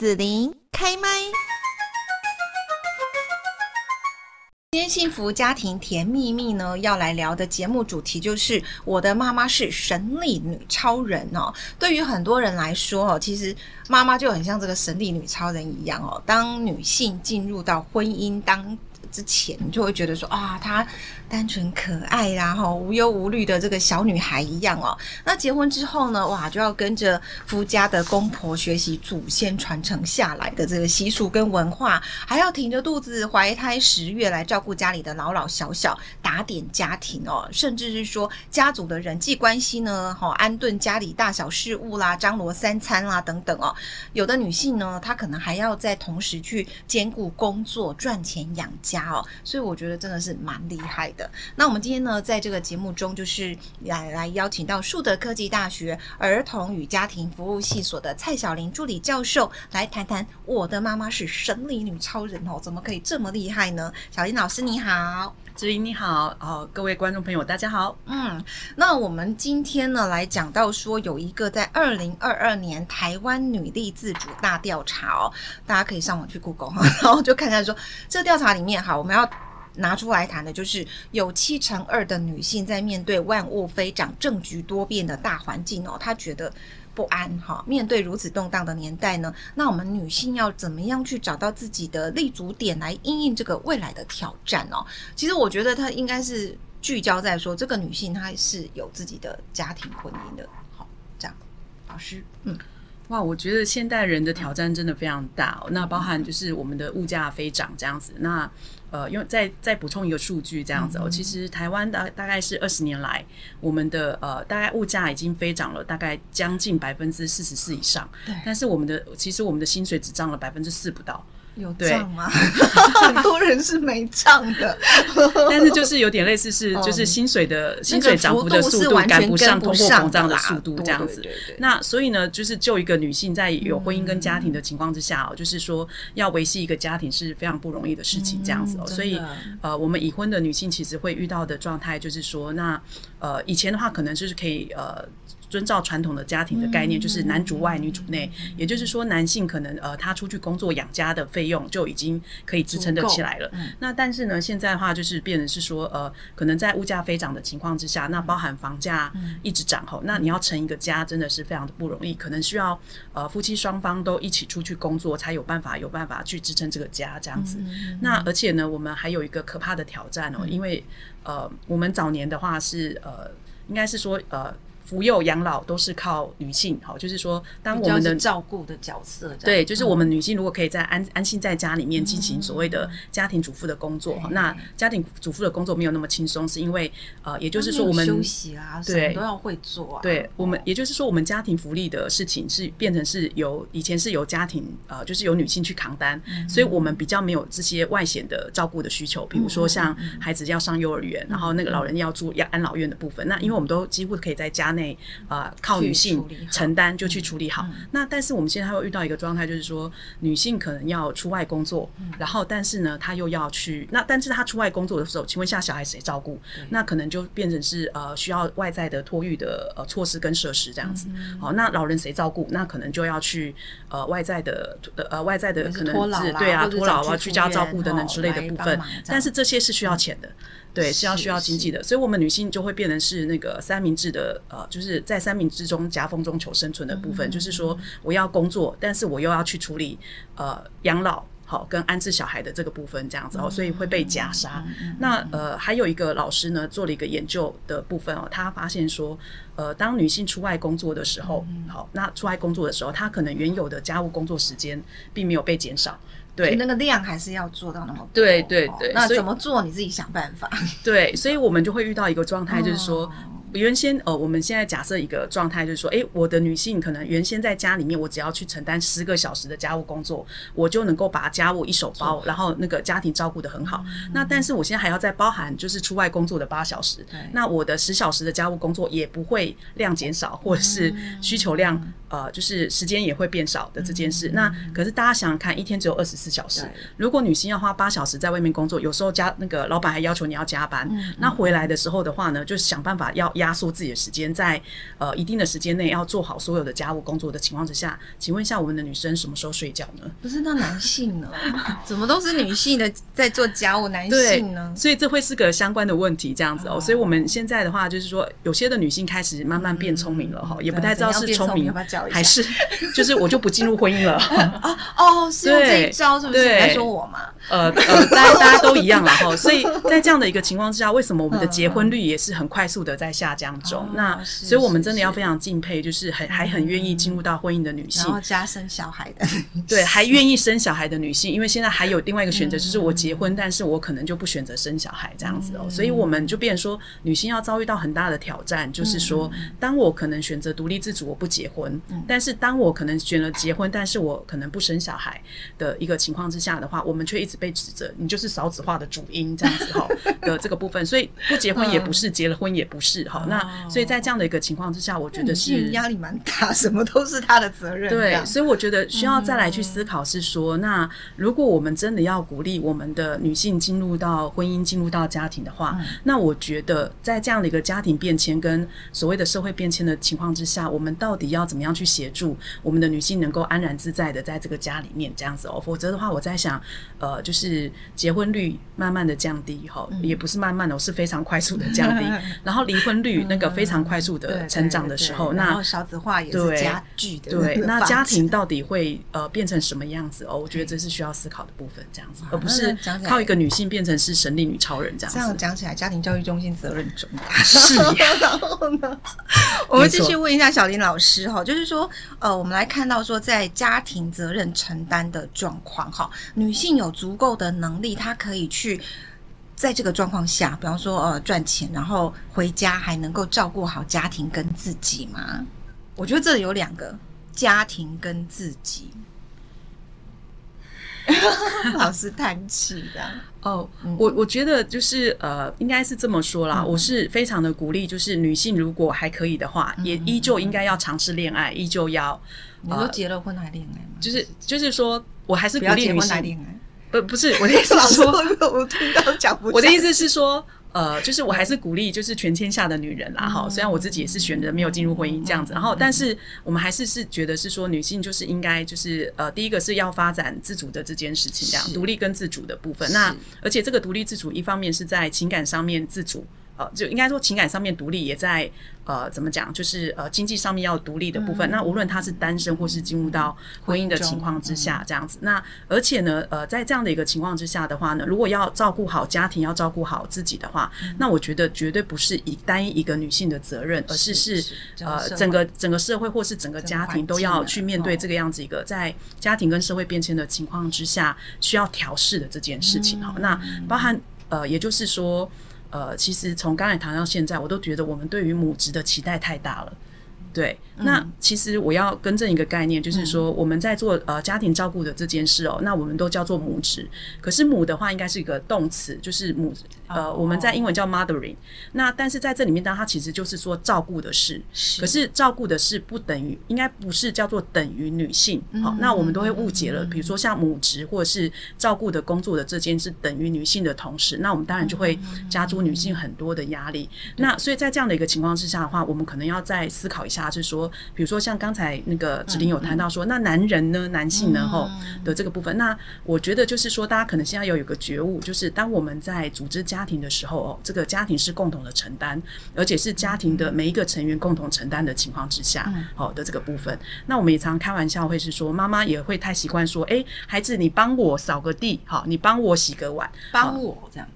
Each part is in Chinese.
子琳开麦。今天幸福家庭甜蜜蜜呢，要来聊的节目主题就是我的妈妈是神力女超人哦。对于很多人来说哦，其实妈妈就很像这个神力女超人一样哦。当女性进入到婚姻当之前，你就会觉得说啊，她单纯可爱啦，哈，无忧无虑的这个小女孩一样哦。那结婚之后呢，哇，就要跟着夫家的公婆学习祖先传承下来的这个习俗跟文化，还要挺着肚子怀胎十月来照顾家里的老老小小，打点家庭哦，甚至是说家族的人际关系呢，哈，安顿家里大小事务啦，张罗三餐啦等等哦。有的女性呢，她可能还要在同时去兼顾工作赚钱养家。哦，所以我觉得真的是蛮厉害的。那我们今天呢，在这个节目中，就是来来邀请到树德科技大学儿童与家庭服务系所的蔡小玲助理教授来谈谈。我的妈妈是神力女超人哦，怎么可以这么厉害呢？小林老师你好，志玲你好，哦，各位观众朋友大家好。嗯，那我们今天呢，来讲到说有一个在二零二二年台湾女力自主大调查哦，大家可以上网去 Google 哈，然后就看看说这个调查里面哈。我们要拿出来谈的，就是有七成二的女性在面对万物飞涨、政局多变的大环境哦，她觉得不安哈。面对如此动荡的年代呢，那我们女性要怎么样去找到自己的立足点，来应应这个未来的挑战哦？其实我觉得她应该是聚焦在说，这个女性她是有自己的家庭婚姻的。好，这样，老师，嗯。哇，我觉得现代人的挑战真的非常大哦。那包含就是我们的物价飞涨这样子。那呃，因为再再补充一个数据这样子哦，其实台湾大大概是二十年来，我们的呃大概物价已经飞涨了大概将近百分之四十四以上。对。但是我们的其实我们的薪水只涨了百分之四不到。有涨吗？很多人是没涨的，但是就是有点类似是，就是薪水的、嗯、薪水涨幅的速度赶不上通货膨胀的速度这样子。那所以呢，就是就一个女性在有婚姻跟家庭的情况之下哦、嗯，就是说要维系一个家庭是非常不容易的事情这样子哦。嗯、所以呃，我们已婚的女性其实会遇到的状态就是说，那呃以前的话可能就是可以呃。遵照传统的家庭的概念，就是男主外女主内，也就是说，男性可能呃他出去工作养家的费用就已经可以支撑得起来了。那但是呢，现在的话就是变成是说呃，可能在物价飞涨的情况之下，那包含房价一直涨后，那你要成一个家真的是非常的不容易，可能需要呃夫妻双方都一起出去工作才有办法有办法去支撑这个家这样子。那而且呢，我们还有一个可怕的挑战哦，因为呃我们早年的话是呃应该是说呃。扶幼养老都是靠女性，好，就是说，当我们的照顾的角色，对，就是我们女性如果可以在安安心在家里面进行所谓的家庭主妇的工作，嗯，那家庭主妇的工作没有那么轻松，是因为呃，也就是说我们休息啊，对，都要会做啊。对，我们也就是说，我们家庭福利的事情是变成是由以前是由家庭呃，就是由女性去扛担，嗯，所以我们比较没有这些外显的照顾的需求，比如说像孩子要上幼儿园，嗯，然后那个老人要住养安老院的部分，嗯，那因为我们都几乎可以在家内。内啊，靠女性承担就去处理好。那但是我们现在还会遇到一个状态，就是说女性可能要出外工作，然后但是呢，她又要去那，但是她出外工作的时候，请问一下小孩谁照顾？那可能就变成是呃需要外在的托育的呃措施跟设施这样子。好，那老人谁照顾？那可能就要去呃外在的呃外在的可能是对啊托老啊居家照顾等等之类的部分。但是这些是需要钱的。对，是要需要经济的，所以我们女性就会变成是那个三明治的，呃，就是在三明治中夹缝中求生存的部分，嗯，就是说我要工作，但是我又要去处理呃养老好跟安置小孩的这个部分，这样子哦，所以会被夹杀。嗯，那呃还有一个老师呢做了一个研究的部分哦，他发现说，呃，当女性出外工作的时候，好，那出外工作的时候，她可能原有的家务工作时间并没有被减少。对，那个量还是要做到那么多。对对对，那怎么做？你自己想办法。对，所以我们就会遇到一个状态，就是说。哦原先呃，我们现在假设一个状态，就是说，诶，我的女性可能原先在家里面，我只要去承担十个小时的家务工作，我就能够把家务一手包，然后那个家庭照顾的很好。嗯、那但是我现在还要再包含就是出外工作的八小时，那我的十小时的家务工作也不会量减少，或者是需求量呃，就是时间也会变少的这件事。嗯、那可是大家想想看，一天只有二十四小时，如果女性要花八小时在外面工作，有时候加那个老板还要求你要加班，嗯、那回来的时候的话呢，就想办法要。压缩自己的时间，在呃一定的时间内要做好所有的家务工作的情况之下，请问一下，我们的女生什么时候睡觉呢？不是，那男性呢？怎么都是女性的在做家务，男性呢？所以这会是个相关的问题，这样子哦。哦所以我们现在的话，就是说，有些的女性开始慢慢变聪明了哈，嗯、也不太知道是聪明还是 就是我就不进入婚姻了。哦哦，是用这一招是不是？在说我吗？呃呃，大家大家都一样了哈。所以在这样的一个情况之下，为什么我们的结婚率也是很快速的在下降中？嗯、那所以我们真的要非常敬佩，就是很还很愿意进入到婚姻的女性，然后加生小孩的，对，还愿意生小孩的女性，因为现在还有另外一个选择，就是我结婚，但是我可能就不选择生小孩这样子哦。所以我们就变成说，女性要遭遇到很大的挑战，就是说，当我可能选择独立自主，我不结婚，但是当我可能选了结婚，但是我可能不生小孩的一个情况之下的话，我们却一直被指责，你就是少子化的主因这样子哈的这个部分。所以不结婚也不是，结了婚也不是哈。那所以在这样的一个情况之下，我觉得是压力蛮大，什么都是他的责任。对，所以我觉得需要再来去思考是说，那如果我们真的要鼓励我们的女性进入到婚姻、进入到家庭的话，那我觉得在这样的一个家庭变迁跟所谓的社会变迁的情况之下，我们到底要怎么样去协助我们的女性能够安然自在的在这个家里面这样子哦？否则的话，我在想，呃，就是结婚率慢慢的降低哈，也不是慢慢的，是非常快速的降低，然后离婚率那个非常快速的成长的时候，那少子化也是加剧的。对，那 家庭到底会呃变成什么样子哦？我觉得这是需要思考的部分，这样子，而不是靠一个女性变成是神力女超人这样子。这样讲起来，家庭教育中心责任重大。是。然后呢，我们继续问一下小林老师哈，就是说，呃，我们来看到说，在家庭责任承担的状况哈，女性有足够的能力，她可以去在这个状况下，比方说呃赚钱，然后回家还能够照顾好家庭跟自己吗？我觉得这里有两个。家庭跟自己，老是叹气的哦。我我觉得就是呃，应该是这么说啦。我是非常的鼓励，就是女性如果还可以的话，也依旧应该要尝试恋爱，依旧要。你说结了婚还恋爱吗？就是就是说，我还是鼓励女性结婚还恋爱。不不是我的意思是 说，我听到讲不。我的意思是说。呃，就是我还是鼓励，就是全天下的女人啦，哈、嗯。虽然我自己也是选择没有进入婚姻这样子，然后，但是我们还是是觉得是说，女性就是应该就是呃，第一个是要发展自主的这件事情，这样独立跟自主的部分。那而且这个独立自主，一方面是在情感上面自主。呃，就应该说情感上面独立，也在呃怎么讲，就是呃经济上面要独立的部分。嗯、那无论他是单身或是进入到婚姻的情况之下，这样子。嗯、那而且呢，呃，在这样的一个情况之下的话呢，如果要照顾好家庭，要照顾好自己的话，嗯、那我觉得绝对不是以单一一个女性的责任，而是是，是呃整个整个社会或是整个家庭都要去面对这个样子一个在家庭跟社会变迁的情况之下需要调试的这件事情。好、嗯，那包含呃，也就是说。呃，其实从刚才谈到现在，我都觉得我们对于母职的期待太大了。对，那其实我要更正一个概念，就是说我们在做呃家庭照顾的这件事哦，那我们都叫做母职。可是母的话应该是一个动词，就是母呃我们在英文叫 mothering。那但是在这里面，当它其实就是说照顾的事。可是照顾的事不等于，应该不是叫做等于女性。好，那我们都会误解了。比如说像母职或者是照顾的工作的这件事等于女性的同时，那我们当然就会加诸女性很多的压力。那所以在这样的一个情况之下的话，我们可能要再思考一下。他是说，比如说像刚才那个指令有谈到说，那男人呢，男性呢，吼的这个部分，那我觉得就是说，大家可能现在要有个觉悟，就是当我们在组织家庭的时候，哦，这个家庭是共同的承担，而且是家庭的每一个成员共同承担的情况之下，好的这个部分。那我们也常开玩笑，会是说，妈妈也会太习惯说，哎，孩子，你帮我扫个地，好，你帮我洗个碗，帮我这样。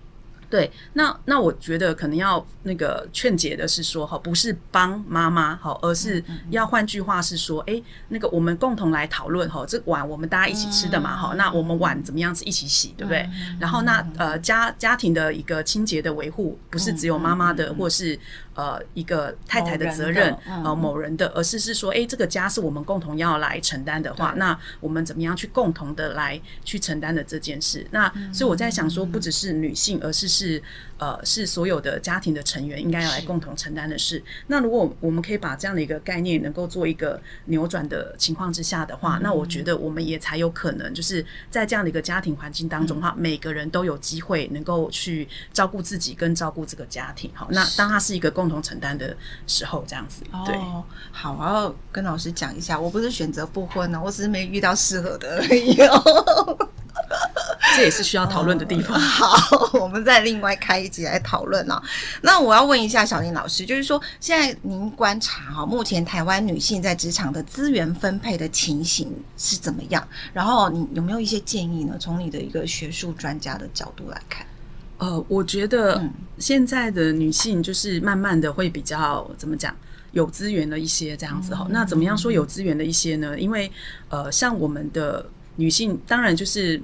对，那那我觉得可能要那个劝解的是说，哈，不是帮妈妈，好，而是要换句话是说，哎，那个我们共同来讨论，哈，这碗我们大家一起吃的嘛，哈，那我们碗怎么样子一起洗，对不对？然后那呃家家庭的一个清洁的维护，不是只有妈妈的，或是。呃，一个太太的责任，呃，某人的，而是是说，哎，这个家是我们共同要来承担的话，那我们怎么样去共同的来去承担的这件事？那所以我在想说，不只是女性，而是是呃，是所有的家庭的成员应该要来共同承担的事。那如果我们可以把这样的一个概念能够做一个扭转的情况之下的话，那我觉得我们也才有可能，就是在这样的一个家庭环境当中的话，每个人都有机会能够去照顾自己跟照顾这个家庭。好，那当他是一个共共同承担的时候，这样子。对，哦、好，我要跟老师讲一下，我不是选择不婚呢，我只是没遇到适合的而已哦。这也是需要讨论的地方。哦。好，我们再另外开一集来讨论啊。那我要问一下小林老师，就是说，现在您观察哈，目前台湾女性在职场的资源分配的情形是怎么样？然后你有没有一些建议呢？从你的一个学术专家的角度来看。呃，我觉得现在的女性就是慢慢的会比较怎么讲，有资源的一些这样子哈。嗯、那怎么样说有资源的一些呢？因为呃，像我们的女性，当然就是。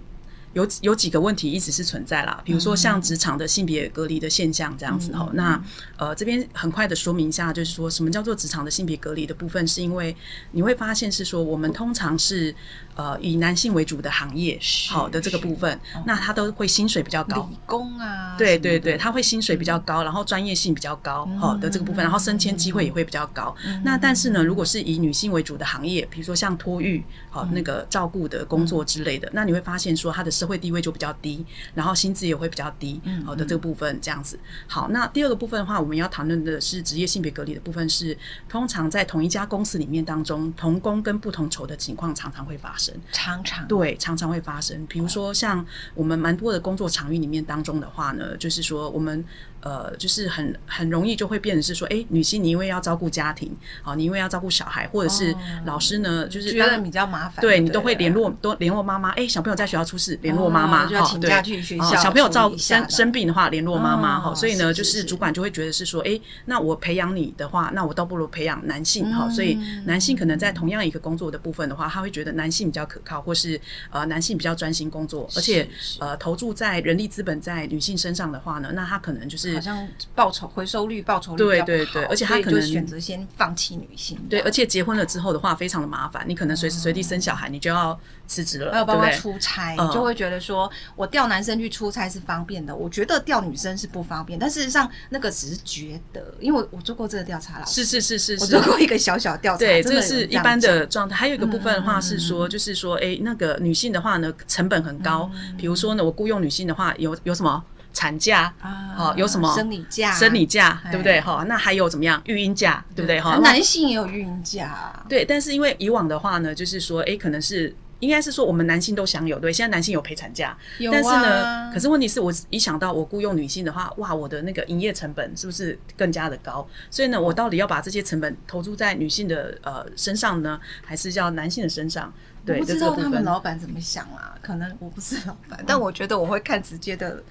有有几个问题一直是存在啦，比如说像职场的性别隔离的现象这样子哈。嗯、那呃这边很快的说明一下，就是说什么叫做职场的性别隔离的部分，是因为你会发现是说我们通常是呃以男性为主的行业，好的这个部分，那他都会薪水比较高，理工啊，对对对，他会薪水比较高，然后专业性比较高，好的这个部分，然后升迁机会也会比较高。那但是呢，如果是以女性为主的行业，比如说像托育，好那个照顾的工作之类的，那你会发现说他的。社会地位就比较低，然后薪资也会比较低，好的这个部分这样子。好，那第二个部分的话，我们要谈论的是职业性别隔离的部分是，是通常在同一家公司里面当中，同工跟不同酬的情况常常会发生，常常对，常常会发生。比如说像我们蛮多的工作场域里面当中的话呢，就是说我们。呃，就是很很容易就会变成是说，哎，女性你因为要照顾家庭，好，你因为要照顾小孩，或者是老师呢，就是觉得比较麻烦，对你都会联络，都联络妈妈，哎，小朋友在学校出事，联络妈妈，好，请假去学校，小朋友照生生病的话，联络妈妈，哈，所以呢，就是主管就会觉得是说，哎，那我培养你的话，那我倒不如培养男性，哈，所以男性可能在同样一个工作的部分的话，他会觉得男性比较可靠，或是呃男性比较专心工作，而且呃投注在人力资本在女性身上的话呢，那他可能就是好像报酬。回收率、报酬率对对对，而且他可能选择先放弃女性。对，而且结婚了之后的话，非常的麻烦，你可能随时随地生小孩，你就要辞职了。还有包括出差，你就会觉得说我调男生去出差是方便的，我觉得调女生是不方便。但事实上，那个只是觉得，因为我我做过这个调查了。是是是是，我做过一个小小调查，对，这个是一般的状态。还有一个部分的话是说，就是说，哎，那个女性的话呢，成本很高。比如说呢，我雇佣女性的话，有有什么？产假啊，好，有什么生理假？生理假对不对？哈，那还有怎么样？育婴假对不对？哈，男性也有育婴假。对，但是因为以往的话呢，就是说，哎，可能是应该是说我们男性都享有，对，现在男性有陪产假，但是呢，可是问题是我一想到我雇佣女性的话，哇，我的那个营业成本是不是更加的高？所以呢，我到底要把这些成本投注在女性的呃身上呢，还是叫男性的身上？对，我不知道他们老板怎么想啊？可能我不是老板，但我觉得我会看直接的。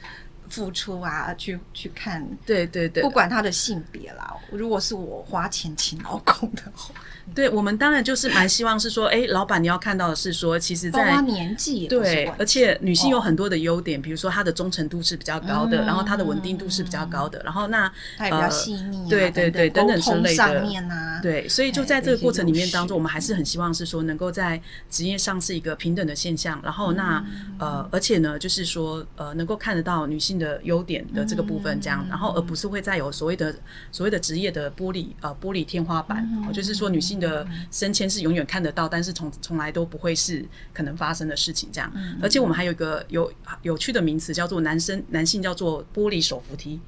付出啊，去去看，对对对，不管他的性别啦。如果是我花钱请老公的话。对，我们当然就是蛮希望是说，哎，老板你要看到的是说，其实在年纪对，而且女性有很多的优点，比如说她的忠诚度是比较高的，然后她的稳定度是比较高的，然后那她也比较细腻，对对对，等等之类的。上面啊，对，所以就在这个过程里面当中，我们还是很希望是说，能够在职业上是一个平等的现象，然后那呃，而且呢，就是说呃，能够看得到女性的优点的这个部分，这样，然后而不是会再有所谓的所谓的职业的玻璃呃玻璃天花板，就是说女性的升迁是永远看得到，但是从从来都不会是可能发生的事情，这样。而且我们还有一个有有趣的名词，叫做男生男性叫做玻璃手扶梯。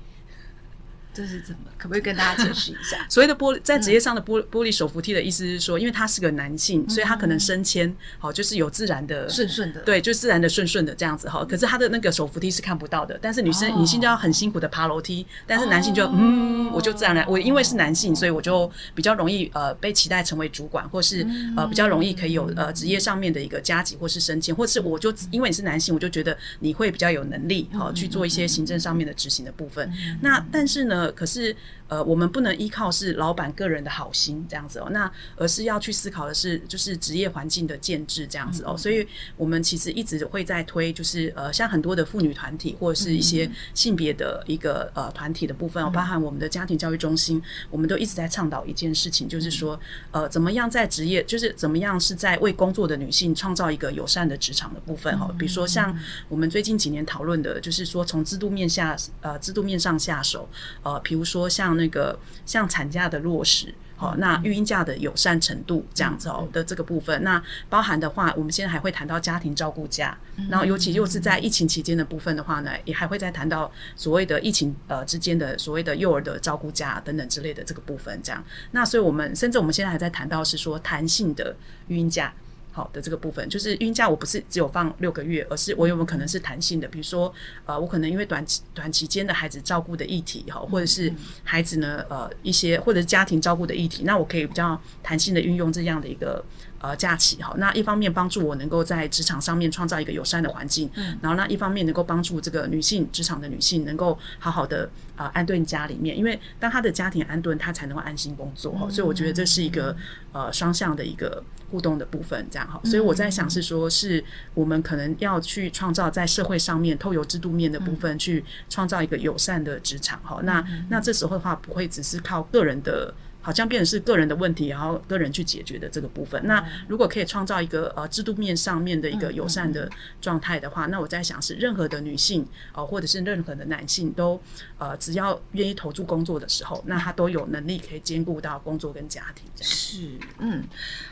这是怎么？可不可以跟大家解释一下？所谓的玻璃，在职业上的玻玻璃手扶梯的意思是说，因为他是个男性，所以他可能升迁好就是有自然的顺顺的，对，就自然的顺顺的这样子哈。可是他的那个手扶梯是看不到的，但是女生女性就要很辛苦的爬楼梯，但是男性就嗯，我就自然来，我因为是男性，所以我就比较容易呃被期待成为主管，或是呃比较容易可以有呃职业上面的一个加级或是升迁，或是我就因为你是男性，我就觉得你会比较有能力好去做一些行政上面的执行的部分。那但是呢，可是。呃，我们不能依靠是老板个人的好心这样子哦，那而是要去思考的是，就是职业环境的建制这样子哦。所以，我们其实一直会在推，就是呃，像很多的妇女团体或者是一些性别的一个呃团体的部分哦，包含我们的家庭教育中心，我们都一直在倡导一件事情，就是说，呃，怎么样在职业，就是怎么样是在为工作的女性创造一个友善的职场的部分哦。比如说，像我们最近几年讨论的，就是说从制度面下呃制度面上下手，呃，比如说像。那个像产假的落实。哦，那育婴假的友善程度这样子哦的这个部分，那包含的话，我们现在还会谈到家庭照顾假，然后尤其又是在疫情期间的部分的话呢，也还会再谈到所谓的疫情呃之间的所谓的幼儿的照顾假等等之类的这个部分，这样。那所以我们甚至我们现在还在谈到是说弹性的育婴假。好的，这个部分就是孕假，我不是只有放六个月，而是我有没有可能是弹性的？比如说，呃，我可能因为短期短期间的孩子照顾的议题，哈，或者是孩子呢，呃，一些或者是家庭照顾的议题，那我可以比较弹性的运用这样的一个。呃，假期哈，那一方面帮助我能够在职场上面创造一个友善的环境，嗯，然后那一方面能够帮助这个女性职场的女性能够好好的呃安顿家里面，因为当她的家庭安顿，她才能够安心工作哈，所以我觉得这是一个呃双向的一个互动的部分，这样哈，所以我在想是说，是我们可能要去创造在社会上面透由制度面的部分去创造一个友善的职场哈，那那这时候的话不会只是靠个人的。好像变成是个人的问题，然后个人去解决的这个部分。那如果可以创造一个呃制度面上面的一个友善的状态的话，那我在想是任何的女性呃或者是任何的男性都呃只要愿意投注工作的时候，那他都有能力可以兼顾到工作跟家庭。是，嗯，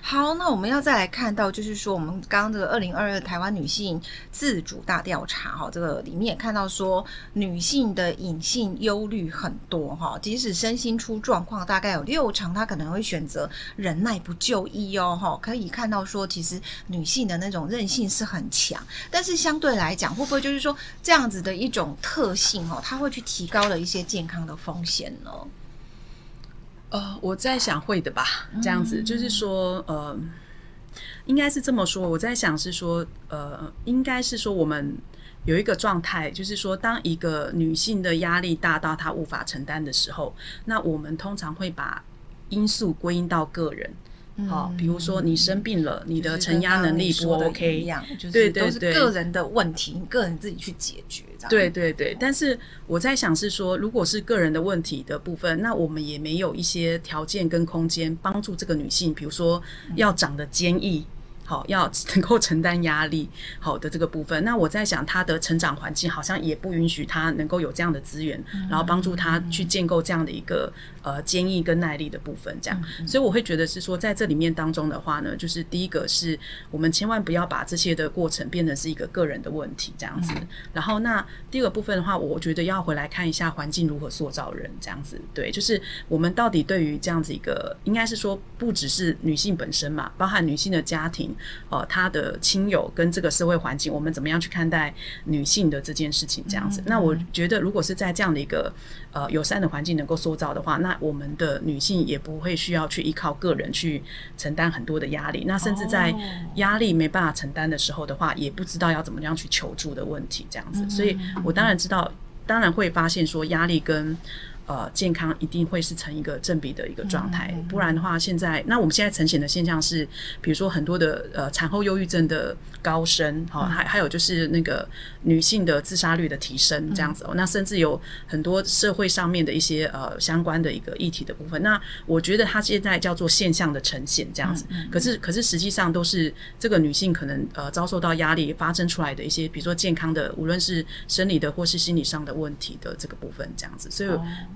好，那我们要再来看到就是说，我们刚刚这个二零二二台湾女性自主大调查哈，这个里面也看到说女性的隐性忧虑很多哈，即使身心出状况，大概有六。六成，他可能会选择忍耐不就医哦，哈，可以看到说，其实女性的那种韧性是很强，但是相对来讲，会不会就是说这样子的一种特性哦，它会去提高了一些健康的风险呢？呃，我在想会的吧，这样子就是说，呃，应该是这么说。我在想是说，呃，应该是说我们有一个状态，就是说，当一个女性的压力大到她无法承担的时候，那我们通常会把因素归因到个人，好、嗯，比如说你生病了，嗯、你的承压能力不 OK，一样，对都是，个人的问题，你个人自己去解决，对对对。但是我在想是说，如果是个人的问题的部分，那我们也没有一些条件跟空间帮助这个女性，比如说要长得坚毅。嗯好，要能够承担压力，好的这个部分。那我在想，他的成长环境好像也不允许他能够有这样的资源，然后帮助他去建构这样的一个呃坚毅跟耐力的部分。这样，所以我会觉得是说，在这里面当中的话呢，就是第一个是我们千万不要把这些的过程变成是一个个人的问题这样子。然后那第二个部分的话，我觉得要回来看一下环境如何塑造人这样子。对，就是我们到底对于这样子一个，应该是说不只是女性本身嘛，包含女性的家庭。呃，他的亲友跟这个社会环境，我们怎么样去看待女性的这件事情？这样子，那我觉得，如果是在这样的一个呃友善的环境能够塑造的话，那我们的女性也不会需要去依靠个人去承担很多的压力。那甚至在压力没办法承担的时候的话，也不知道要怎么样去求助的问题。这样子，所以我当然知道，当然会发现说压力跟。呃，健康一定会是成一个正比的一个状态，不然的话，现在那我们现在呈现的现象是，比如说很多的呃产后忧郁症的高升，好，还还有就是那个女性的自杀率的提升这样子哦，那甚至有很多社会上面的一些呃相关的一个议题的部分，那我觉得它现在叫做现象的呈现这样子，可是可是实际上都是这个女性可能呃遭受到压力发生出来的一些，比如说健康的，无论是生理的或是心理上的问题的这个部分这样子，所以。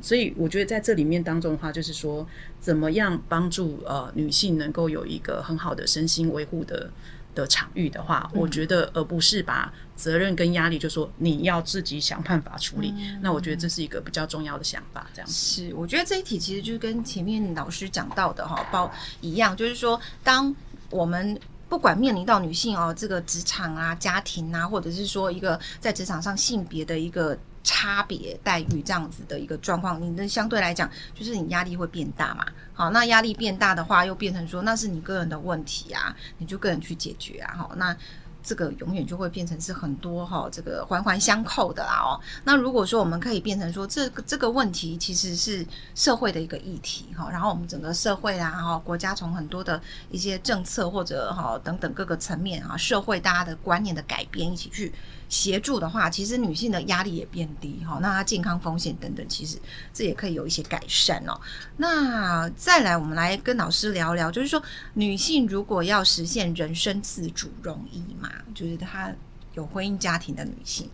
所以我觉得在这里面当中的话，就是说怎么样帮助呃女性能够有一个很好的身心维护的的场域的话，我觉得而不是把责任跟压力就说你要自己想办法处理。那我觉得这是一个比较重要的想法。这样是，我觉得这一题其实就是跟前面老师讲到的哈包一样，就是说当我们不管面临到女性哦这个职场啊、家庭啊，或者是说一个在职场上性别的一个。差别待遇这样子的一个状况，你的相对来讲就是你压力会变大嘛？好，那压力变大的话，又变成说那是你个人的问题啊，你就个人去解决啊。好，那这个永远就会变成是很多哈，这个环环相扣的啦哦。那如果说我们可以变成说这个这个问题其实是社会的一个议题哈，然后我们整个社会啊哈，国家从很多的一些政策或者哈等等各个层面啊，社会大家的观念的改变一起去。协助的话，其实女性的压力也变低哈，那她健康风险等等，其实这也可以有一些改善哦。那再来，我们来跟老师聊聊，就是说女性如果要实现人生自主，容易吗？就是她有婚姻家庭的女性，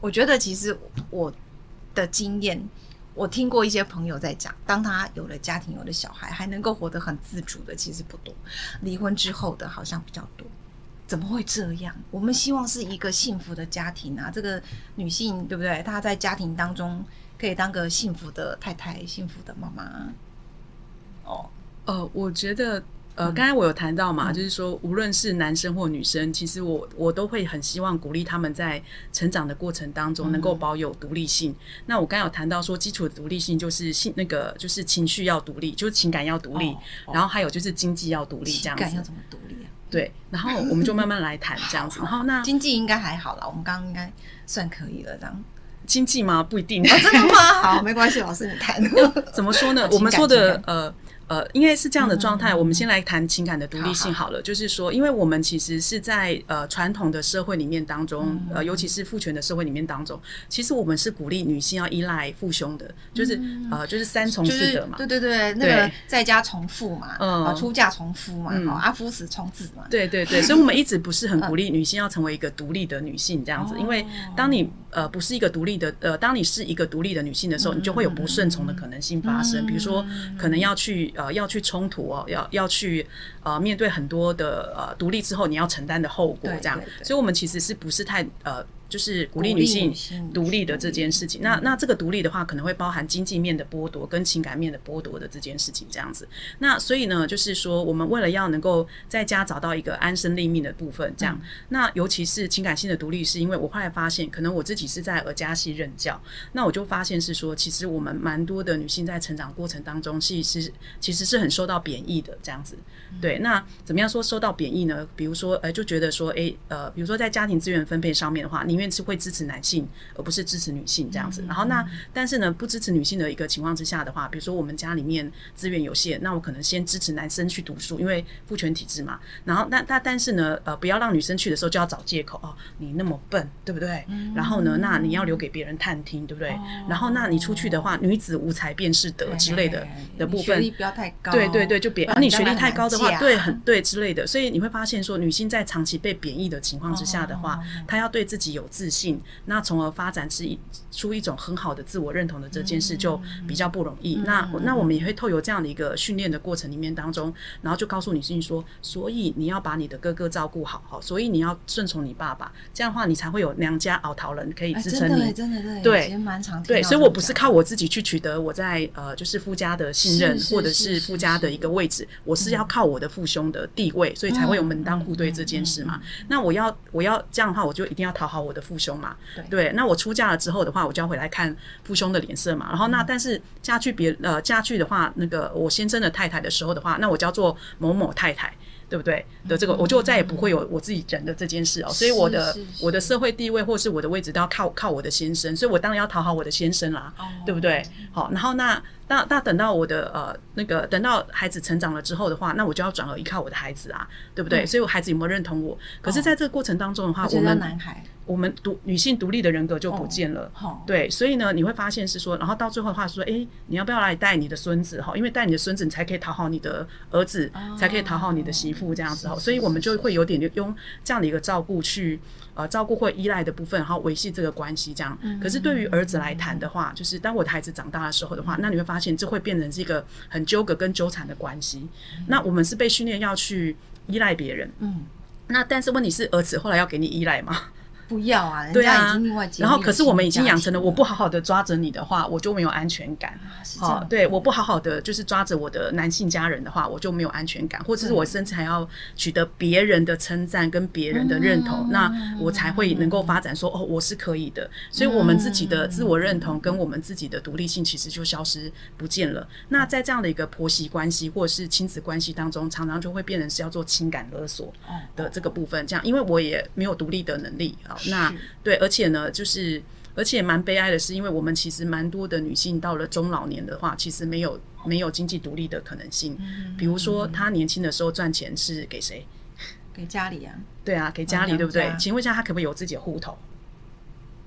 我觉得其实我的经验，我听过一些朋友在讲，当他有了家庭、有了小孩，还能够活得很自主的，其实不多。离婚之后的，好像比较多。怎么会这样？我们希望是一个幸福的家庭啊！这个女性对不对？她在家庭当中可以当个幸福的太太、幸福的妈妈。哦，呃，我觉得。呃，刚才我有谈到嘛，嗯、就是说，无论是男生或女生，其实我我都会很希望鼓励他们在成长的过程当中能够保有独立性。嗯、那我刚才有谈到说，基础的独立性就是性那个就是情绪要独立，就是情感要独立，哦哦、然后还有就是经济要独立，这样子。情感要怎么独立啊？对，然后我们就慢慢来谈 这样子。然后那经济应该还好啦，我们刚刚应该算可以了，这样。经济吗？不一定。哦、真的吗？好，没关系，老师你谈。怎么说呢？我们说的呃。呃，应该是这样的状态。我们先来谈情感的独立性好了。就是说，因为我们其实是在呃传统的社会里面当中，呃，尤其是父权的社会里面当中，其实我们是鼓励女性要依赖父兄的，就是呃，就是三从四德嘛。对对对，那个在家从父嘛，呃，出嫁从夫嘛，啊，夫死从子嘛。对对对，所以我们一直不是很鼓励女性要成为一个独立的女性这样子，因为当你呃不是一个独立的呃，当你是一个独立的女性的时候，你就会有不顺从的可能性发生，比如说可能要去。呃，要去冲突哦，要要去呃面对很多的呃独立之后你要承担的后果，这样，所以我们其实是不是太呃。就是鼓励女性独立的这件事情，那那这个独立的话，可能会包含经济面的剥夺跟情感面的剥夺的这件事情，这样子。那所以呢，就是说，我们为了要能够在家找到一个安身立命的部分，这样。嗯、那尤其是情感性的独立，是因为我后来发现，可能我自己是在儿家系任教，那我就发现是说，其实我们蛮多的女性在成长过程当中，其实其实是很受到贬义的这样子。对，那怎么样说受到贬义呢？比如说，呃，就觉得说，诶、欸，呃，比如说在家庭资源分配上面的话，宁愿是会支持男性，而不是支持女性这样子。然后那但是呢，不支持女性的一个情况之下的话，比如说我们家里面资源有限，那我可能先支持男生去读书，因为父权体制嘛。然后那那但是呢，呃，不要让女生去的时候就要找借口哦，你那么笨，对不对？然后呢，那你要留给别人探听，对不对？然后那你出去的话，女子无才便是德之类的的部分，学历不要太高，对对对，就别，而你学历太高的话，对，很对之类的。所以你会发现说，女性在长期被贬义的情况之下的话，她要对自己有自信。那从而发展是一出一种很好的自我认同的这件事就比较不容易。嗯、那那我们也会透过这样的一个训练的过程里面当中，然后就告诉女性说，所以你要把你的哥哥照顾好，好，所以你要顺从你爸爸，这样的话你才会有娘家熬桃人可以支撑你。欸、真的，真的对，其实蛮常听。对，所以我不是靠我自己去取得我在呃就是夫家的信任，或者是夫家的一个位置，我是要靠我的父兄的地位，所以才会有门当户对这件事嘛。那我要我要这样的话，我就一定要讨好我的父兄嘛。对，那我出嫁了之后的话，我就要回来看父兄的脸色嘛。然后那但是嫁去别呃嫁去的话，那个我先生的太太的时候的话，那我叫做某某太太，对不对？的这个我就再也不会有我自己人的这件事哦。所以我的我的社会地位或是我的位置都要靠靠我的先生，所以我当然要讨好我的先生啦，对不对？好，然后那那那等到我的呃那个等到孩子成长了之后的话，那我就要转而依靠我的孩子啊，对不对？所以我孩子有没有认同我？可是在这个过程当中的话，我们男孩。我们独女性独立的人格就不见了，哦、对，所以呢，你会发现是说，然后到最后的话说，哎，你要不要来带你的孙子哈？因为带你的孙子，你才可以讨好你的儿子，哦、才可以讨好你的媳妇这样子哈。所以我们就会有点用这样的一个照顾去呃照顾或依赖的部分，然后维系这个关系这样。嗯、可是对于儿子来谈的话，就是当我的孩子长大的时候的话，那你会发现这会变成是一个很纠葛跟纠缠的关系。嗯、那我们是被训练要去依赖别人，嗯，那但是问题是儿子后来要给你依赖吗？不要啊！对啊，然后可是我们已经养成了，我不好好的抓着你的话，我就没有安全感。好，对，我不好好的就是抓着我的男性家人的话，我就没有安全感，或者是我甚至还要取得别人的称赞跟别人的认同，那我才会能够发展说哦，我是可以的。所以，我们自己的自我认同跟我们自己的独立性其实就消失不见了。那在这样的一个婆媳关系或者是亲子关系当中，常常就会变成是要做情感勒索的这个部分。这样，因为我也没有独立的能力啊。那对，而且呢，就是而且蛮悲哀的是，因为我们其实蛮多的女性到了中老年的话，其实没有没有经济独立的可能性。嗯、比如说，她年轻的时候赚钱是给谁？给家里啊？对啊，给家里，对不对？请问一下，她可不可以有自己的户头？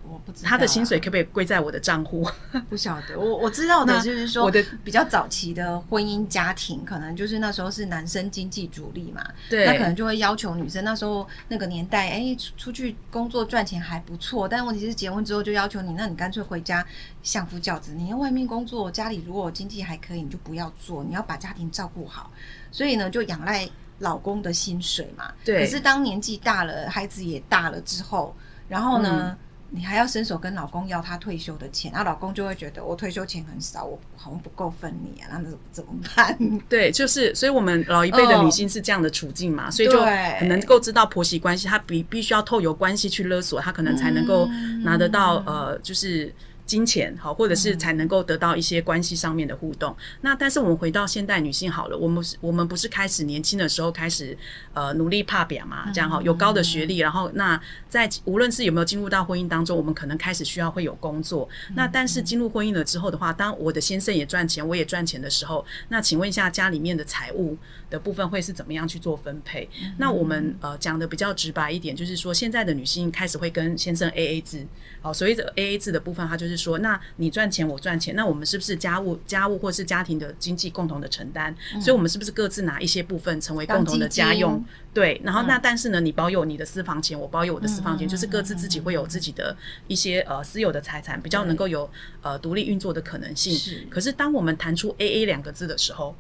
我他的薪水可不可以归在我的账户？不晓得，我我知道的就是说，我的比较早期的婚姻家庭，可能就是那时候是男生经济主力嘛，对，那可能就会要求女生那时候那个年代，哎、欸，出去工作赚钱还不错，但问题是结婚之后就要求你，那你干脆回家相夫教子，你在外面工作，家里如果经济还可以，你就不要做，你要把家庭照顾好，所以呢，就仰赖老公的薪水嘛。对。可是当年纪大了，孩子也大了之后，然后呢？嗯你还要伸手跟老公要他退休的钱，那老公就会觉得我退休钱很少，我好像不够分你啊，那怎么怎么办？对，就是，所以我们老一辈的女性是这样的处境嘛，哦、所以就很能够知道婆媳关系，她必必须要透由关系去勒索，她可能才能够拿得到、嗯、呃，就是。金钱好，或者是才能够得到一些关系上面的互动。嗯、那但是我们回到现代女性好了，我们我们不是开始年轻的时候开始呃努力怕表嘛，这样哈，有高的学历，然后那在无论是有没有进入到婚姻当中，我们可能开始需要会有工作。嗯、那但是进入婚姻了之后的话，当我的先生也赚钱，我也赚钱的时候，那请问一下家里面的财务的部分会是怎么样去做分配？嗯、那我们呃讲的比较直白一点，就是说现在的女性开始会跟先生 A A 制，好，所谓的 A A 制的部分，它就是。说，那你赚钱，我赚钱，那我们是不是家务家务或是家庭的经济共同的承担？嗯、所以，我们是不是各自拿一些部分成为共同的家用？对，然后那但是呢，你保有你的私房钱，我保有我的私房钱，嗯、就是各自自己会有自己的一些呃私有的财产，比较能够有呃独立运作的可能性。是，可是当我们谈出 A A 两个字的时候，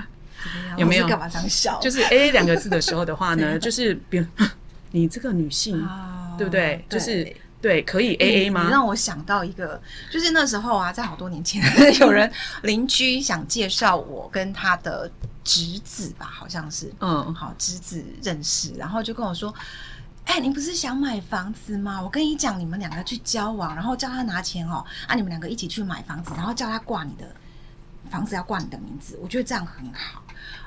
有没有干嘛这样笑？就是 A A 两个字的时候的话呢，就是比如 你这个女性，哦、对不？对就是。对，可以 A A 吗？你让我想到一个，就是那时候啊，在好多年前，有人邻居想介绍我跟他的侄子吧，好像是，嗯，好，侄子认识，然后就跟我说，哎、欸，你不是想买房子吗？我跟你讲，你们两个去交往，然后叫他拿钱哦，啊，你们两个一起去买房子，然后叫他挂你的房子要挂你的名字，我觉得这样很好。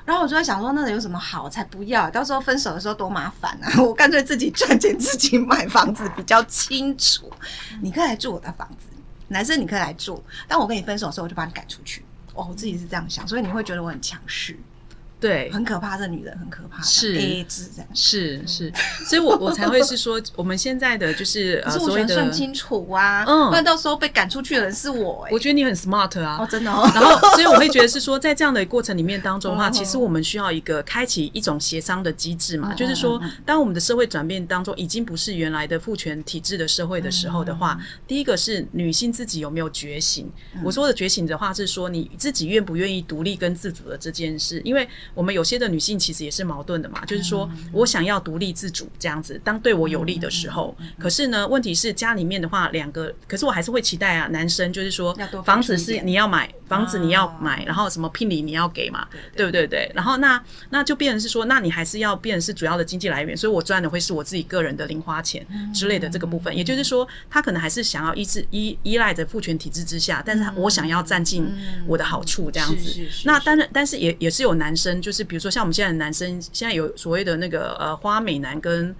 然后我就在想说，那有什么好？才不要！到时候分手的时候多麻烦啊！我干脆自己赚钱，自己买房子比较清楚。你可以来住我的房子，男生你可以来住，但我跟你分手的时候，我就把你赶出去。哦，我自己是这样想，所以你会觉得我很强势。对，很可怕，这女人很可怕，是。A A 制这样，是是，所以我我才会是说，我们现在的就是呃，所谓的算清楚啊，嗯，不然到时候被赶出去的人是我。我觉得你很 smart 啊，哦，真的哦。然后，所以我会觉得是说，在这样的过程里面当中的话，其实我们需要一个开启一种协商的机制嘛，就是说，当我们的社会转变当中已经不是原来的父权体制的社会的时候的话，第一个是女性自己有没有觉醒。我说的觉醒的话是说，你自己愿不愿意独立跟自主的这件事，因为我们有些的女性。其实也是矛盾的嘛，就是说我想要独立自主这样子，当对我有利的时候，可是呢，问题是家里面的话，两个，可是我还是会期待啊，男生就是说，房子是你要买，房子你要买，然后什么聘礼你要给嘛，对不对？对，然后那那就变成是说，那你还是要变成是主要的经济来源，所以我赚的会是我自己个人的零花钱之类的这个部分，也就是说，他可能还是想要依制依依赖着父权体制之下，但是我想要占尽我的好处这样子。那当然，但是也也是有男生，就是比如说像我们。现在的男生现在有所谓的那个呃花美男跟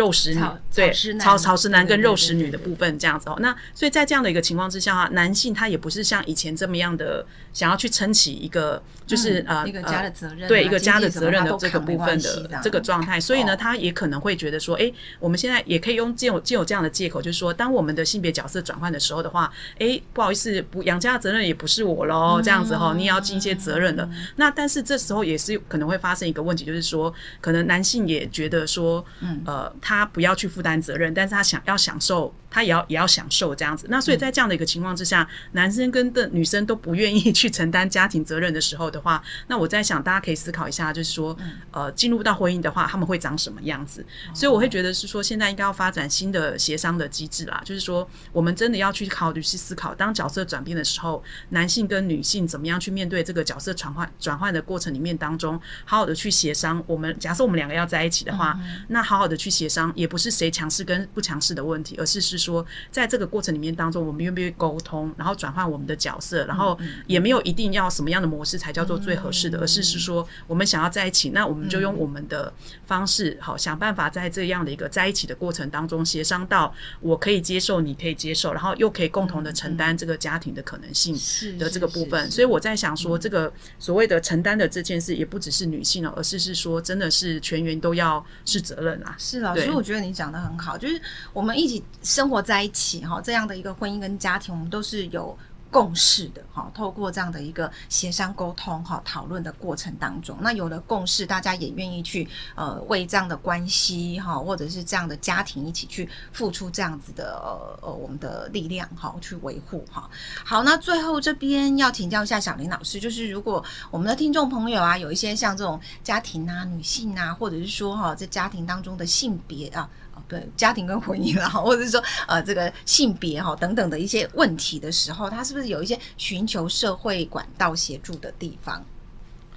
肉食女，对，草草食男跟肉食女的部分这样子哦。那所以在这样的一个情况之下，男性他也不是像以前这么样的想要去撑起一个就是呃一个家的责任，对一个家的责任的这个部分的这个状态。所以呢，他也可能会觉得说，哎，我们现在也可以用既有既有这样的借口，就是说，当我们的性别角色转换的时候的话，哎，不好意思，不养家的责任也不是我喽，这样子哈，你也要尽一些责任的。那但是这时候也是可能会发生一个问题，就是说，可能男性也觉得说，嗯呃。他不要去负担责任，但是他想要享受。他也要也要享受这样子，那所以在这样的一个情况之下，嗯、男生跟的女生都不愿意去承担家庭责任的时候的话，那我在想，大家可以思考一下，就是说，嗯、呃，进入到婚姻的话，他们会长什么样子？嗯、所以我会觉得是说，现在应该要发展新的协商的机制啦，就是说，我们真的要去考虑去思考，当角色转变的时候，男性跟女性怎么样去面对这个角色转换转换的过程里面当中，好好的去协商。我们假设我们两个要在一起的话，嗯、那好好的去协商，也不是谁强势跟不强势的问题，而是是说，在这个过程里面当中，我们愿不愿意沟通，然后转换我们的角色，然后也没有一定要什么样的模式才叫做最合适的，而是是说我们想要在一起，那我们就用我们的方式，好想办法在这样的一个在一起的过程当中协商到我可以接受，你可以接受，然后又可以共同的承担这个家庭的可能性的这个部分。所以我在想说，这个所谓的承担的这件事，也不只是女性了，而是是说真的是全员都要是责任啊。是老师老师，我觉得你讲的很好，就是我们一起生活在一起哈，这样的一个婚姻跟家庭，我们都是有。共识的哈，透过这样的一个协商沟通哈，讨论的过程当中，那有了共识，大家也愿意去呃为这样的关系哈，或者是这样的家庭一起去付出这样子的呃呃我们的力量哈，去维护哈。好，那最后这边要请教一下小林老师，就是如果我们的听众朋友啊，有一些像这种家庭啊、女性啊，或者是说哈，在家庭当中的性别啊。对家庭跟婚姻啦，或者说呃这个性别哈等等的一些问题的时候，他是不是有一些寻求社会管道协助的地方？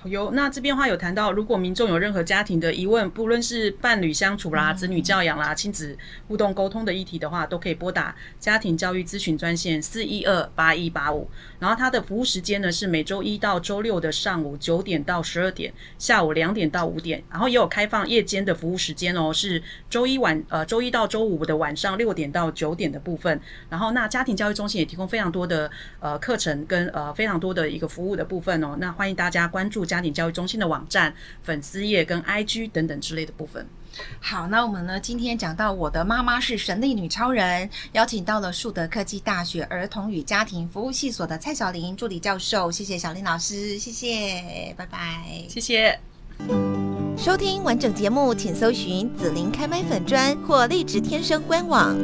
有，那这边的话有谈到，如果民众有任何家庭的疑问，不论是伴侣相处啦、子女教养啦、亲子互动沟通的议题的话，都可以拨打家庭教育咨询专线四一二八一八五。然后它的服务时间呢是每周一到周六的上午九点到十二点，下午两点到五点。然后也有开放夜间的服务时间哦，是周一晚呃周一到周五的晚上六点到九点的部分。然后那家庭教育中心也提供非常多的呃课程跟呃非常多的一个服务的部分哦。那欢迎大家关注。家庭教育中心的网站、粉丝页跟 IG 等等之类的部分。好，那我们呢今天讲到我的妈妈是神力女超人，邀请到了树德科技大学儿童与家庭服务系所的蔡小林助理教授，谢谢小林老师，谢谢，拜拜，谢谢。收听完整节目，请搜寻紫琳开麦粉专或荔枝天生官网。